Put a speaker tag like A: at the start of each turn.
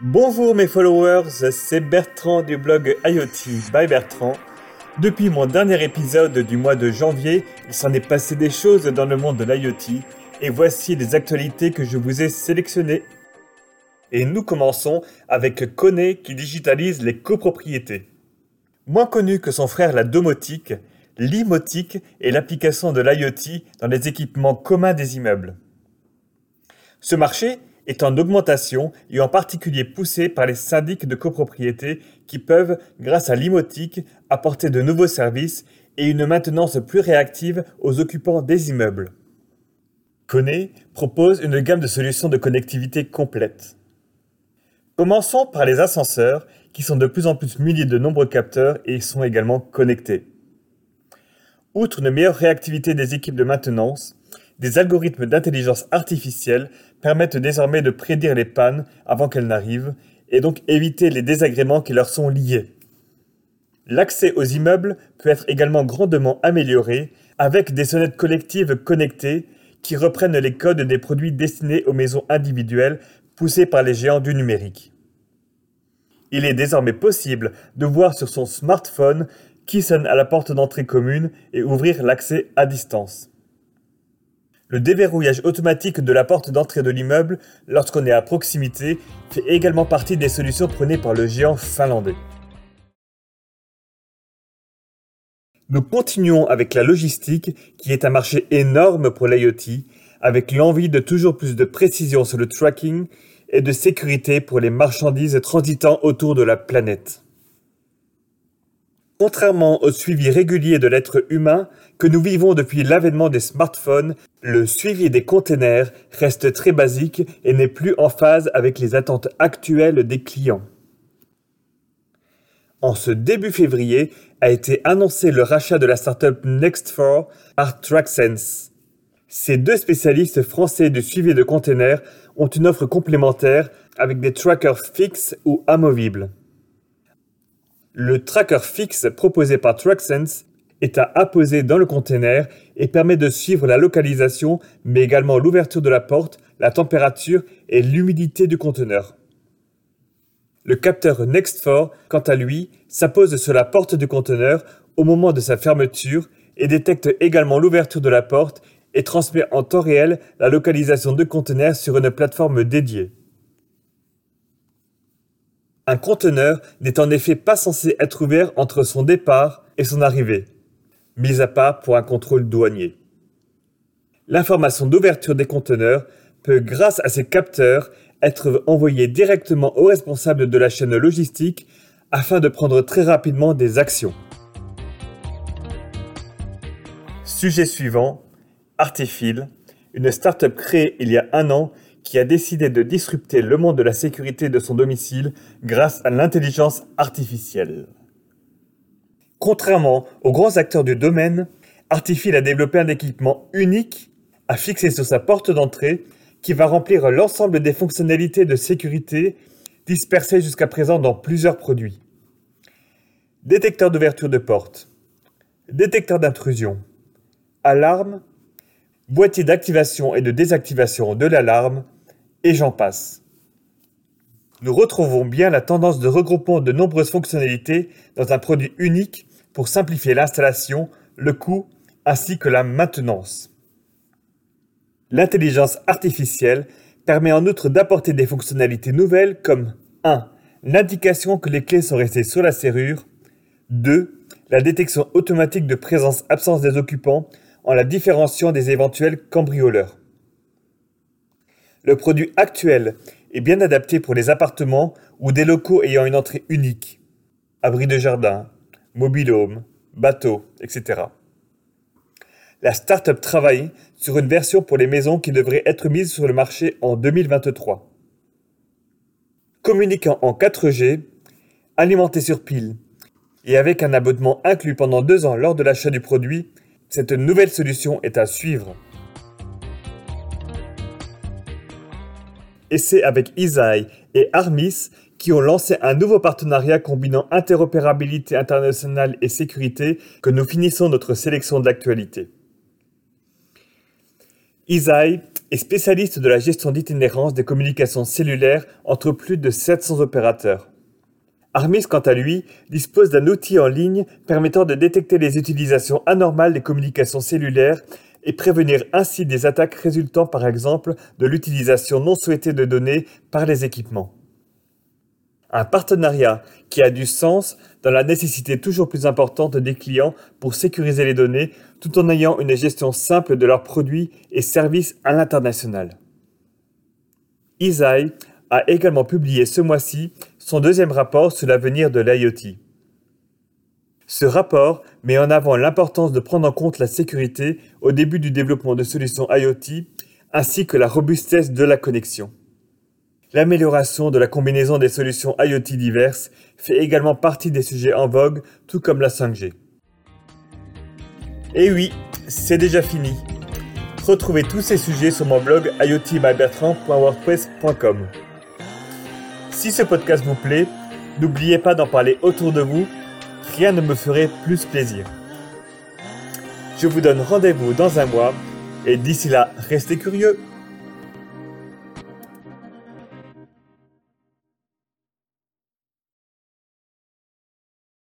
A: Bonjour mes followers, c'est Bertrand du blog IoT by Bertrand. Depuis mon dernier épisode du mois de janvier, il s'en est passé des choses dans le monde de l'IoT et voici les actualités que je vous ai sélectionnées. Et nous commençons avec Kone qui digitalise les copropriétés. Moins connu que son frère la domotique, l'imotique est l'application de l'IoT dans les équipements communs des immeubles. Ce marché est en augmentation et en particulier poussé par les syndics de copropriété qui peuvent, grâce à l'imotique, apporter de nouveaux services et une maintenance plus réactive aux occupants des immeubles. Kone propose une gamme de solutions de connectivité complète. Commençons par les ascenseurs qui sont de plus en plus munis de nombreux capteurs et sont également connectés. Outre une meilleure réactivité des équipes de maintenance, des algorithmes d'intelligence artificielle permettent désormais de prédire les pannes avant qu'elles n'arrivent et donc éviter les désagréments qui leur sont liés. L'accès aux immeubles peut être également grandement amélioré avec des sonnettes collectives connectées qui reprennent les codes des produits destinés aux maisons individuelles poussés par les géants du numérique. Il est désormais possible de voir sur son smartphone qui sonne à la porte d'entrée commune et ouvrir l'accès à distance. Le déverrouillage automatique de la porte d'entrée de l'immeuble lorsqu'on est à proximité fait également partie des solutions prônées par le géant finlandais. Nous continuons avec la logistique qui est un marché énorme pour l'IoT avec l'envie de toujours plus de précision sur le tracking et de sécurité pour les marchandises transitant autour de la planète. Contrairement au suivi régulier de l'être humain que nous vivons depuis l'avènement des smartphones, le suivi des containers reste très basique et n'est plus en phase avec les attentes actuelles des clients. En ce début février a été annoncé le rachat de la startup Next4 par TrackSense. Ces deux spécialistes français du suivi de containers ont une offre complémentaire avec des trackers fixes ou amovibles. Le tracker fixe proposé par TrackSense est à apposer dans le container et permet de suivre la localisation, mais également l'ouverture de la porte, la température et l'humidité du conteneur. Le capteur Next4, quant à lui, s'appose sur la porte du conteneur au moment de sa fermeture et détecte également l'ouverture de la porte et transmet en temps réel la localisation de conteneur sur une plateforme dédiée. Un conteneur n'est en effet pas censé être ouvert entre son départ et son arrivée, mis à part pour un contrôle douanier. L'information d'ouverture des conteneurs peut, grâce à ces capteurs, être envoyée directement au responsable de la chaîne logistique afin de prendre très rapidement des actions. Sujet suivant, Artifil, une start-up créée il y a un an qui a décidé de disrupter le monde de la sécurité de son domicile grâce à l'intelligence artificielle. Contrairement aux grands acteurs du domaine, Artifil a développé un équipement unique à fixer sur sa porte d'entrée qui va remplir l'ensemble des fonctionnalités de sécurité dispersées jusqu'à présent dans plusieurs produits. Détecteur d'ouverture de porte, détecteur d'intrusion, alarme, boîtier d'activation et de désactivation de l'alarme, et j'en passe. Nous retrouvons bien la tendance de regroupement de nombreuses fonctionnalités dans un produit unique pour simplifier l'installation, le coût ainsi que la maintenance. L'intelligence artificielle permet en outre d'apporter des fonctionnalités nouvelles comme 1. L'indication que les clés sont restées sur la serrure. 2. La détection automatique de présence-absence des occupants en la différenciant des éventuels cambrioleurs. Le produit actuel est bien adapté pour les appartements ou des locaux ayant une entrée unique. Abri de jardin, mobile home, bateau, etc. La start-up travaille sur une version pour les maisons qui devrait être mise sur le marché en 2023. Communiquant en 4G, alimenté sur pile et avec un abonnement inclus pendant deux ans lors de l'achat du produit, cette nouvelle solution est à suivre. et c'est avec Isaï et Armis qui ont lancé un nouveau partenariat combinant interopérabilité internationale et sécurité que nous finissons notre sélection de l'actualité. Isaï et spécialiste de la gestion d'itinérance des communications cellulaires entre plus de 700 opérateurs. Armis, quant à lui, dispose d'un outil en ligne permettant de détecter les utilisations anormales des communications cellulaires et prévenir ainsi des attaques résultant par exemple de l'utilisation non souhaitée de données par les équipements. Un partenariat qui a du sens dans la nécessité toujours plus importante des clients pour sécuriser les données tout en ayant une gestion simple de leurs produits et services à l'international. A également publié ce mois-ci son deuxième rapport sur l'avenir de l'IoT. Ce rapport met en avant l'importance de prendre en compte la sécurité au début du développement de solutions IoT ainsi que la robustesse de la connexion. L'amélioration de la combinaison des solutions IoT diverses fait également partie des sujets en vogue, tout comme la 5G. Et oui, c'est déjà fini. Retrouvez tous ces sujets sur mon blog iotbybertrand.wordpress.com. Si ce podcast vous plaît, n'oubliez pas d'en parler autour de vous, rien ne me ferait plus plaisir. Je vous donne rendez-vous dans un mois, et d'ici là, restez curieux.